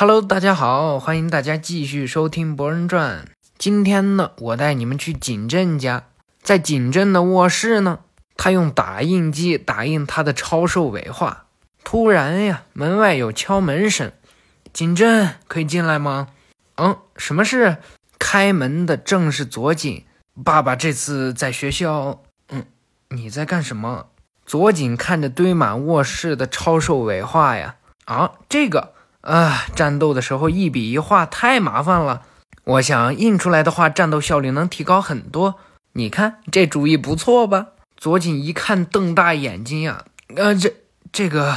Hello，大家好，欢迎大家继续收听《博人传》。今天呢，我带你们去景镇家，在景镇的卧室呢，他用打印机打印他的超兽尾画。突然呀，门外有敲门声，景镇可以进来吗？嗯，什么事？开门的正是左井。爸爸这次在学校。嗯，你在干什么？左井看着堆满卧室的超兽尾画呀，啊，这个啊，战斗的时候一笔一画太麻烦了。我想印出来的话战斗效率能提高很多。你看这主意不错吧？左井一看瞪大眼睛呀，呃，这这个，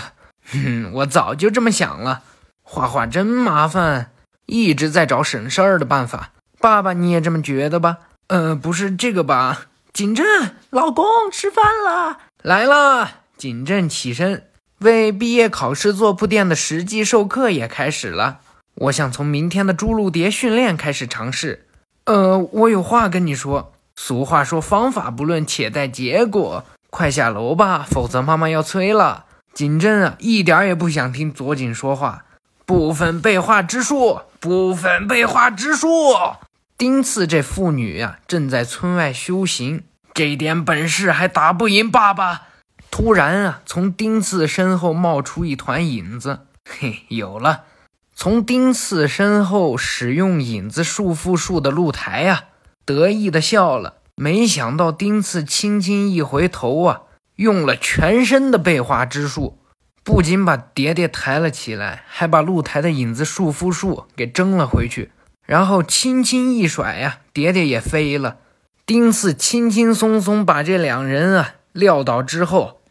哼，我早就这么想了。画画真麻烦，一直在找省事儿的办法。爸爸，你也这么觉得吧？呃，不是这个吧？景镇，老公吃饭了，来了。景镇起身，为毕业考试做铺垫的实际授课也开始了。我想从明天的朱鹭蝶训练开始尝试。呃，我有话跟你说。俗话说，方法不论，且待结果。快下楼吧，否则妈妈要催了。景镇啊，一点也不想听左景说话。部分背画之术，部分背画之术。丁次这妇女呀，正在村外修行，这点本事还打不赢爸爸。突然啊，从丁次身后冒出一团影子。嘿，有了。从丁次身后使用影子束缚术的露台呀，得意的笑了。没想到丁次轻轻一回头啊，用了全身的背化之术，不仅把蝶蝶抬了起来，还把露台的影子束缚术给挣了回去。然后轻轻一甩呀，蝶蝶也飞了。丁次轻轻松松把这两人啊撂倒之后，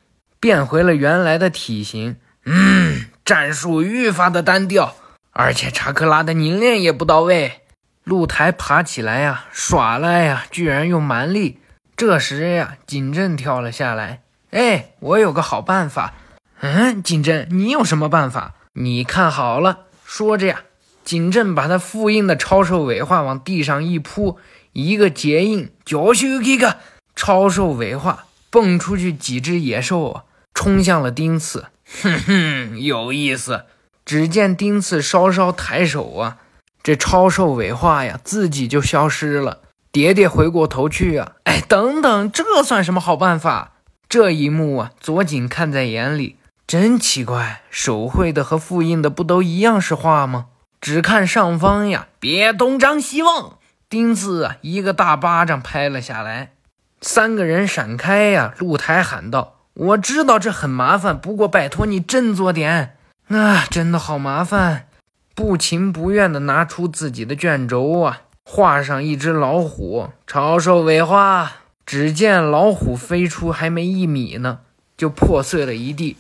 变回了原来的体型。嗯，战术愈发的单调。而且查克拉的凝练也不到位，露台爬起来呀，耍赖呀，居然用蛮力。这时呀，景镇跳了下来。哎，我有个好办法。嗯，景镇，你有什么办法？你看好了。说着呀，景镇把他复印的超兽尾画往地上一铺，一个结印，就是一个超兽尾画蹦出去几只野兽啊，冲向了丁次。哼哼，有意思。只见丁次稍稍抬手啊，这超兽尾画呀，自己就消失了。蝶蝶回过头去啊，哎，等等，这算什么好办法？这一幕啊，左井看在眼里，真奇怪，手绘的和复印的不都一样是画吗？只看上方呀，别东张西望！丁次啊，一个大巴掌拍了下来，三个人闪开呀。露台喊道：“我知道这很麻烦，不过拜托你振作点。”啊，真的好麻烦！不情不愿地拿出自己的卷轴啊，画上一只老虎，超兽尾画。只见老虎飞出还没一米呢，就破碎了一地。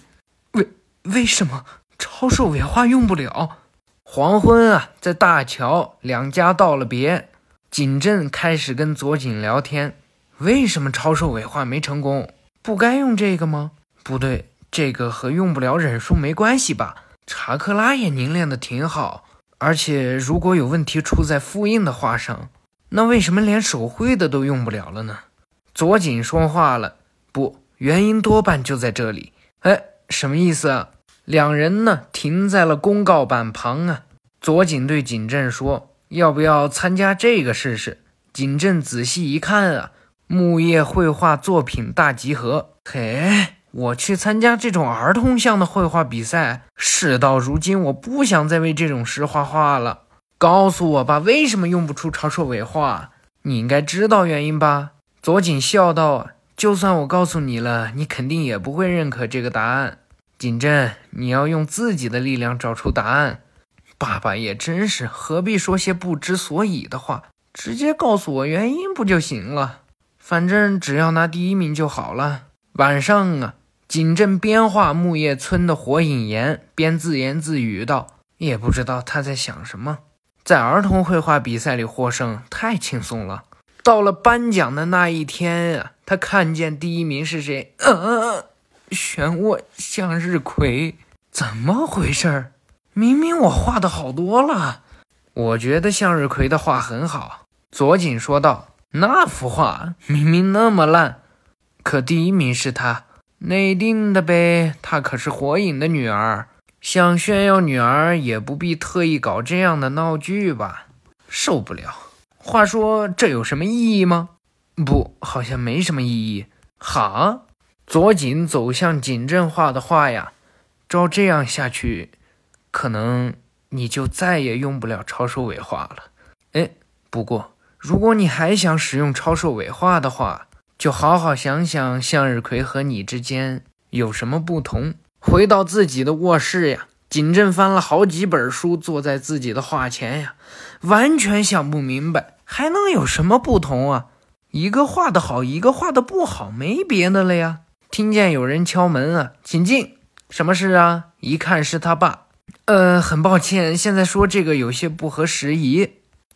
为为什么超兽尾画用不了？黄昏啊，在大桥，两家道了别。景镇开始跟左景聊天：为什么超兽尾画没成功？不该用这个吗？不对。这个和用不了忍术没关系吧？查克拉也凝练的挺好，而且如果有问题出在复印的画上，那为什么连手绘的都用不了了呢？左井说话了，不，原因多半就在这里。哎，什么意思啊？两人呢停在了公告板旁啊。左井对景镇说：“要不要参加这个试试？”景镇仔细一看啊，木叶绘画作品大集合，嘿。我去参加这种儿童向的绘画比赛。事到如今，我不想再为这种事画画了。告诉我吧，为什么用不出超兽尾画？你应该知道原因吧？左井笑道：“就算我告诉你了，你肯定也不会认可这个答案。锦镇，你要用自己的力量找出答案。爸爸也真是，何必说些不知所以的话？直接告诉我原因不就行了？反正只要拿第一名就好了。晚上啊。”景镇边画木叶村的火影岩，边自言自语道：“也不知道他在想什么。在儿童绘画比赛里获胜太轻松了。到了颁奖的那一天啊，他看见第一名是谁？呃，漩涡向日葵，怎么回事儿？明明我画的好多了。我觉得向日葵的画很好。”左井说道：“那幅画明明那么烂，可第一名是他。”内定的呗，她可是火影的女儿。想炫耀女儿，也不必特意搞这样的闹剧吧？受不了！话说这有什么意义吗？不，好像没什么意义。哈？左井走向景镇画的画呀，照这样下去，可能你就再也用不了超兽尾画了。哎，不过如果你还想使用超兽尾画的话，就好好想想向日葵和你之间有什么不同。回到自己的卧室呀，景镇翻了好几本书，坐在自己的画前呀，完全想不明白还能有什么不同啊？一个画的好，一个画的不好，没别的了呀。听见有人敲门啊，请进。什么事啊？一看是他爸。呃，很抱歉，现在说这个有些不合时宜。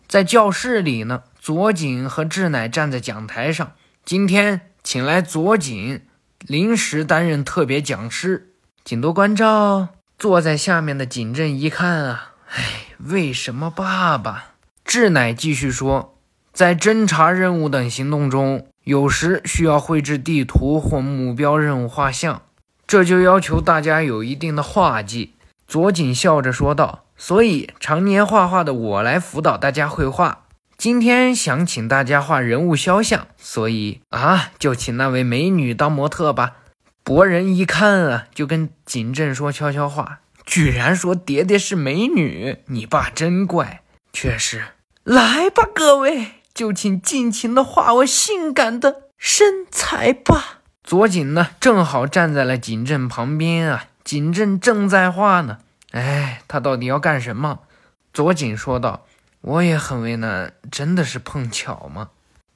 在教室里呢，左井和志乃站在讲台上。今天请来左井，临时担任特别讲师，请多关照。坐在下面的景镇一看啊，哎，为什么爸爸？志乃继续说，在侦查任务等行动中，有时需要绘制地图或目标任务画像，这就要求大家有一定的画技。左井笑着说道：“所以常年画画的我来辅导大家绘画。”今天想请大家画人物肖像，所以啊，就请那位美女当模特吧。博人一看啊，就跟景镇说悄悄话，居然说蝶蝶是美女，你爸真怪。确实，来吧，各位，就请尽情的画我性感的身材吧。左井呢，正好站在了景镇旁边啊。景镇正在画呢，哎，他到底要干什么？左井说道。我也很为难，真的是碰巧吗？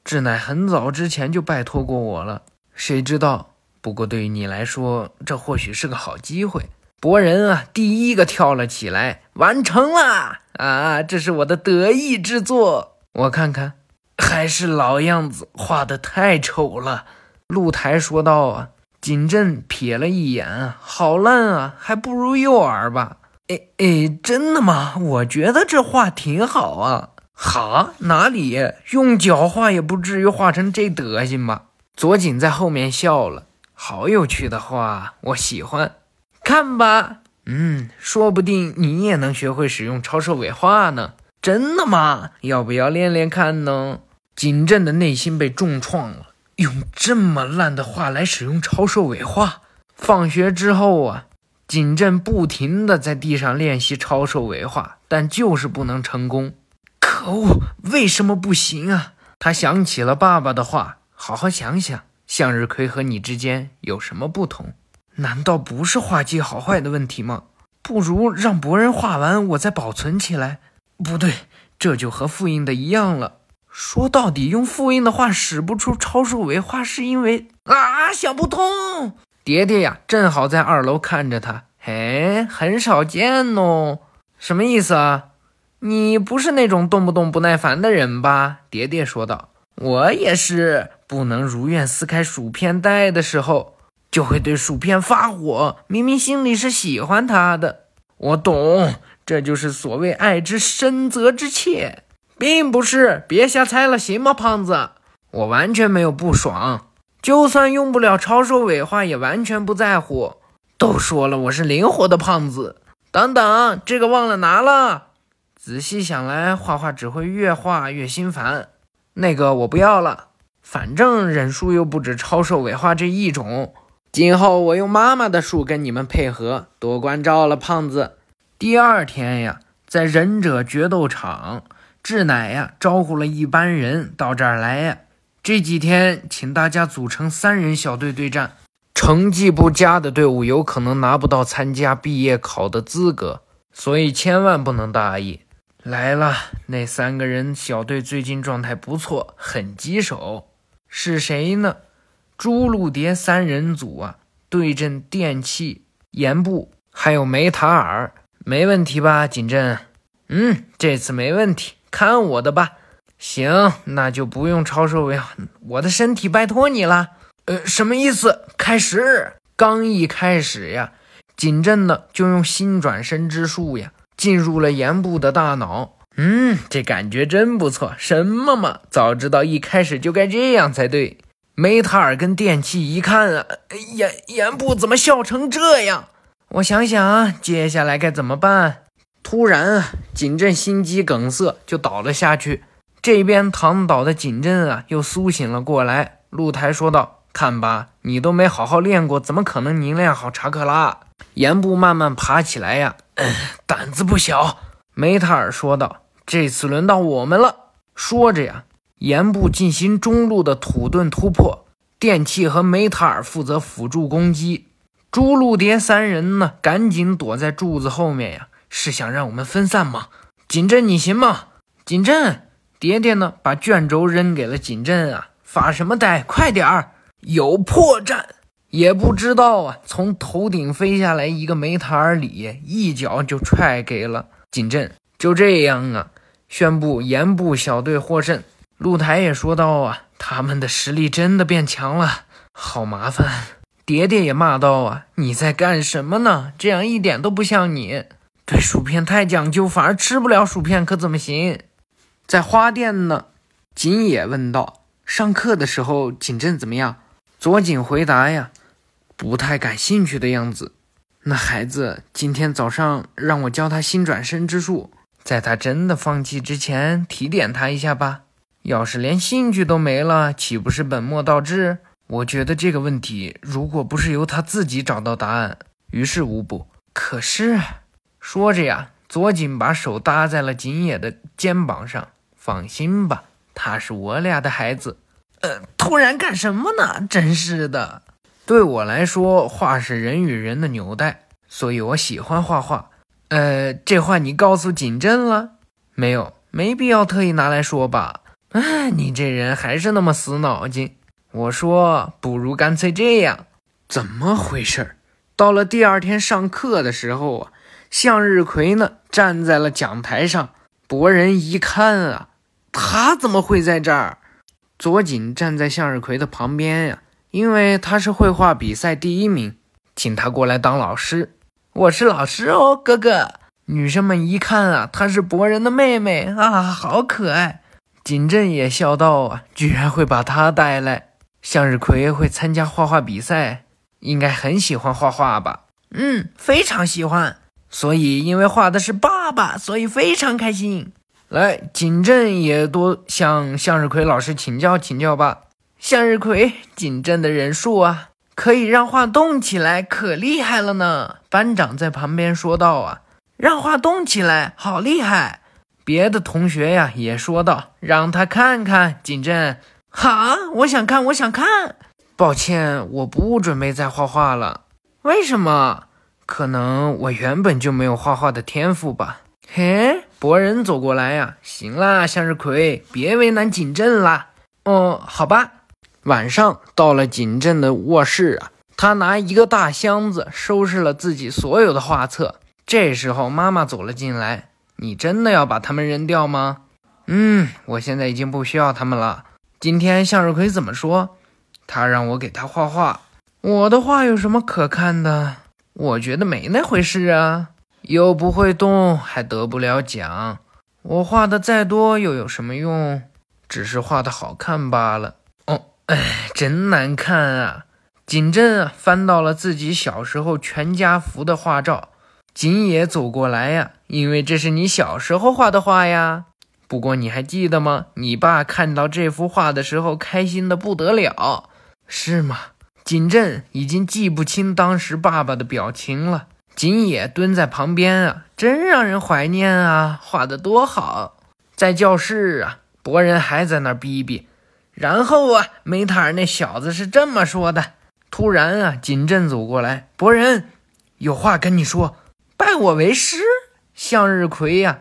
志乃很早之前就拜托过我了，谁知道？不过对于你来说，这或许是个好机会。博人啊，第一个跳了起来，完成了啊！这是我的得意之作，我看看，还是老样子，画的太丑了。露台说道啊，景镇瞥了一眼，好烂啊，还不如诱饵吧。哎哎，真的吗？我觉得这画挺好啊。哈，哪里？用脚画也不至于画成这德行吧？左景在后面笑了。好有趣的画，我喜欢。看吧，嗯，说不定你也能学会使用超兽尾画呢。真的吗？要不要练练看呢？景镇的内心被重创了。用这么烂的画来使用超兽尾画？放学之后啊。景镇不停地在地上练习超兽尾画，但就是不能成功。可恶，为什么不行啊？他想起了爸爸的话，好好想想，向日葵和你之间有什么不同？难道不是画技好坏的问题吗？不如让博人画完，我再保存起来。不对，这就和复印的一样了。说到底，用复印的画使不出超兽尾画，是因为啊，想不通。蝶蝶呀，正好在二楼看着他，嘿，很少见哦。什么意思啊？你不是那种动不动不耐烦的人吧？蝶蝶说道。我也是，不能如愿撕开薯片袋的时候，就会对薯片发火。明明心里是喜欢他的。我懂，这就是所谓爱之深责之切，并不是。别瞎猜了，行吗，胖子？我完全没有不爽。就算用不了超兽尾画，也完全不在乎。都说了，我是灵活的胖子。等等，这个忘了拿了。仔细想来，画画只会越画越心烦。那个我不要了，反正忍术又不止超兽尾画这一种。今后我用妈妈的术跟你们配合，多关照了，胖子。第二天呀，在忍者决斗场，志乃呀招呼了一班人到这儿来呀。这几天，请大家组成三人小队对战。成绩不佳的队伍有可能拿不到参加毕业考的资格，所以千万不能大意。来了，那三个人小队最近状态不错，很棘手。是谁呢？朱露蝶三人组啊，对阵电器、岩部还有梅塔尔，没问题吧？锦镇，嗯，这次没问题，看我的吧。行，那就不用超兽尾，我的身体拜托你了。呃，什么意思？开始，刚一开始呀，景镇呢就用心转身之术呀，进入了岩部的大脑。嗯，这感觉真不错。什么嘛，早知道一开始就该这样才对。梅塔尔跟电器一看啊，岩岩部怎么笑成这样？我想想啊，接下来该怎么办？突然啊，景镇心肌梗塞就倒了下去。这边躺倒的景镇啊，又苏醒了过来。露台说道：“看吧，你都没好好练过，怎么可能凝练好查克拉？”岩布慢慢爬起来呀，胆子不小。梅塔尔说道：“这次轮到我们了。”说着呀，岩布进行中路的土遁突破，电气和梅塔尔负责辅助攻击。朱露蝶三人呢，赶紧躲在柱子后面呀，是想让我们分散吗？锦镇，你行吗？锦镇，蝶蝶呢，把卷轴扔给了锦镇啊，发什么呆？快点儿，有破绽！也不知道啊，从头顶飞下来一个梅塔尔里，一脚就踹给了锦镇。就这样啊，宣布盐部小队获胜。露台也说道啊，他们的实力真的变强了，好麻烦。蝶蝶也骂道：“啊，你在干什么呢？这样一点都不像你，对薯片太讲究，反而吃不了薯片，可怎么行？”在花店呢，锦野问道：“上课的时候，景镇怎么样？”左井回答：“呀，不太感兴趣的样子。那孩子今天早上让我教他新转身之术，在他真的放弃之前，提点他一下吧。要是连兴趣都没了，岂不是本末倒置？”我觉得这个问题，如果不是由他自己找到答案，于事无补。可是，说着呀，左井把手搭在了锦野的肩膀上。放心吧，他是我俩的孩子。呃，突然干什么呢？真是的。对我来说，画是人与人的纽带，所以我喜欢画画。呃，这话你告诉景镇了没有？没必要特意拿来说吧。哎，你这人还是那么死脑筋。我说，不如干脆这样，怎么回事？到了第二天上课的时候啊，向日葵呢站在了讲台上。博人一看啊，他怎么会在这儿？左井站在向日葵的旁边呀，因为他是绘画比赛第一名，请他过来当老师。我是老师哦，哥哥。女生们一看啊，她是博人的妹妹啊，好可爱。锦镇也笑道啊，居然会把她带来。向日葵会参加画画比赛，应该很喜欢画画吧？嗯，非常喜欢。所以因为画的是爸爸，所以非常开心。来，景镇也多向向日葵老师请教请教吧。向日葵，景镇的人数啊，可以让画动起来，可厉害了呢。班长在旁边说道啊，让画动起来，好厉害。别的同学呀也说道，让他看看景镇。好，我想看，我想看。抱歉，我不准备再画画了。为什么？可能我原本就没有画画的天赋吧。嘿，博人走过来呀。行啦，向日葵，别为难景镇啦。哦，好吧。晚上到了景镇的卧室啊，他拿一个大箱子收拾了自己所有的画册。这时候妈妈走了进来。你真的要把它们扔掉吗？嗯，我现在已经不需要它们了。今天向日葵怎么说？他让我给他画画。我的画有什么可看的？我觉得没那回事啊，又不会动，还得不了奖。我画的再多又有什么用？只是画的好看罢了。哦，哎，真难看啊！景镇啊，翻到了自己小时候全家福的画照。景野走过来呀，因为这是你小时候画的画呀。不过你还记得吗？你爸看到这幅画的时候，开心的不得了，是吗？景镇已经记不清当时爸爸的表情了。锦野蹲在旁边啊，真让人怀念啊，画的多好！在教室啊，博人还在那逼逼。然后啊，梅塔尔那小子是这么说的。突然啊，景镇走过来，博人有话跟你说，拜我为师。向日葵呀。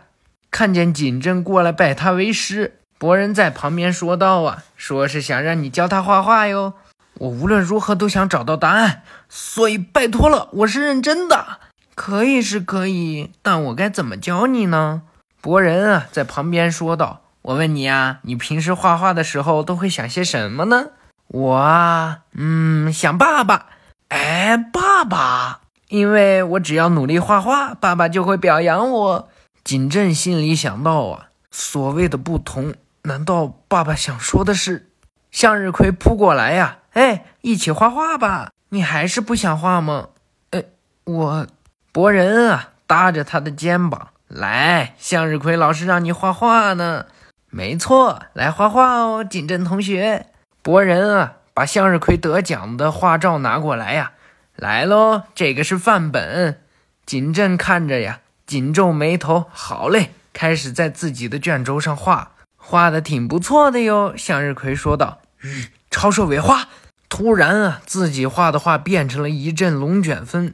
看见景镇过来拜他为师，博人在旁边说道：“啊，说是想让你教他画画哟。我无论如何都想找到答案，所以拜托了，我是认真的。可以是可以，但我该怎么教你呢？”博人啊，在旁边说道：“我问你啊，你平时画画的时候都会想些什么呢？”我啊，嗯，想爸爸。哎，爸爸，因为我只要努力画画，爸爸就会表扬我。景镇心里想到啊，所谓的不同，难道爸爸想说的是？向日葵扑过来呀，哎，一起画画吧！你还是不想画吗？哎，我博人啊，搭着他的肩膀，来，向日葵老师让你画画呢。没错，来画画哦，锦镇同学。博人啊，把向日葵得奖的画照拿过来呀，来喽，这个是范本。锦镇看着呀，紧皱眉头。好嘞，开始在自己的卷轴上画，画的挺不错的哟。向日葵说道：“嗯，超兽尾画。”突然啊，自己画的画变成了一阵龙卷风。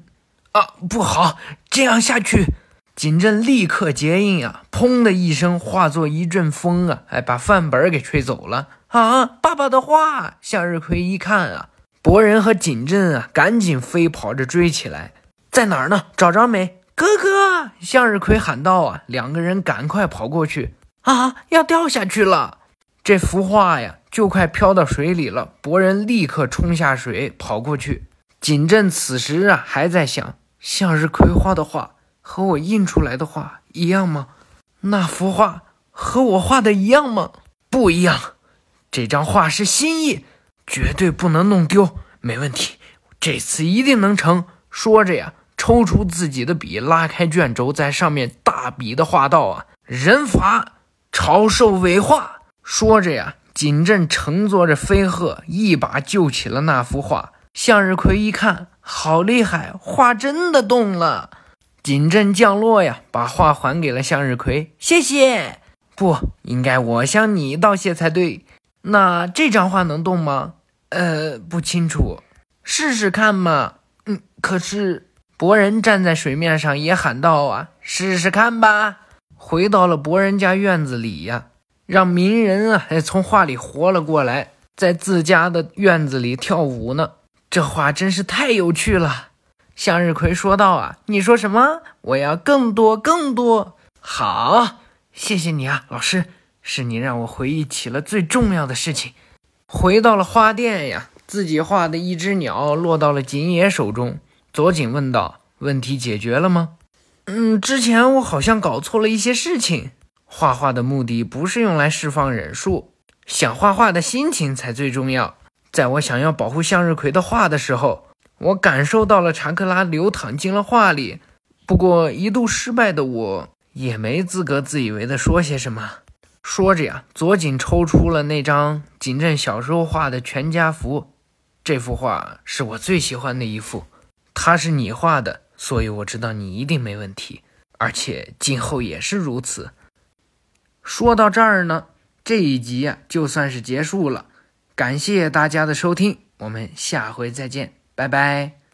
啊，不好，这样下去，锦镇立刻结印啊！砰的一声，化作一阵风啊，哎，把范本给吹走了。啊，爸爸的画！向日葵一看啊，博人和锦镇啊，赶紧飞跑着追起来。在哪儿呢？找着没？哥哥！向日葵喊道啊，两个人赶快跑过去。啊，要掉下去了！这幅画呀，就快飘到水里了。博人立刻冲下水，跑过去。锦镇此时啊，还在想：向日葵画的画和我印出来的画一样吗？那幅画和我画的一样吗？不一样。这张画是心意，绝对不能弄丢。没问题，这次一定能成。说着呀。抽出自己的笔，拉开卷轴，在上面大笔的画道：“啊，人法超兽尾画。”说着呀，锦镇乘坐着飞鹤，一把救起了那幅画。向日葵一看，好厉害，画真的动了。锦镇降落呀，把画还给了向日葵，谢谢。不应该我向你道谢才对。那这张画能动吗？呃，不清楚，试试看嘛。嗯，可是。博人站在水面上，也喊道：“啊，试试看吧！”回到了博人家院子里呀，让鸣人啊，从画里活了过来，在自家的院子里跳舞呢。这画真是太有趣了。向日葵说道：“啊，你说什么？我要更多，更多！好，谢谢你啊，老师，是你让我回忆起了最重要的事情。”回到了花店呀，自己画的一只鸟落到了锦野手中。佐井问道：“问题解决了吗？”“嗯，之前我好像搞错了一些事情。画画的目的不是用来释放忍术，想画画的心情才最重要。在我想要保护向日葵的画的时候，我感受到了查克拉流淌进了画里。不过一度失败的我也没资格自以为的说些什么。”说着呀，佐井抽出了那张景镇小时候画的全家福。这幅画是我最喜欢的一幅。他是你画的，所以我知道你一定没问题，而且今后也是如此。说到这儿呢，这一集啊就算是结束了。感谢大家的收听，我们下回再见，拜拜。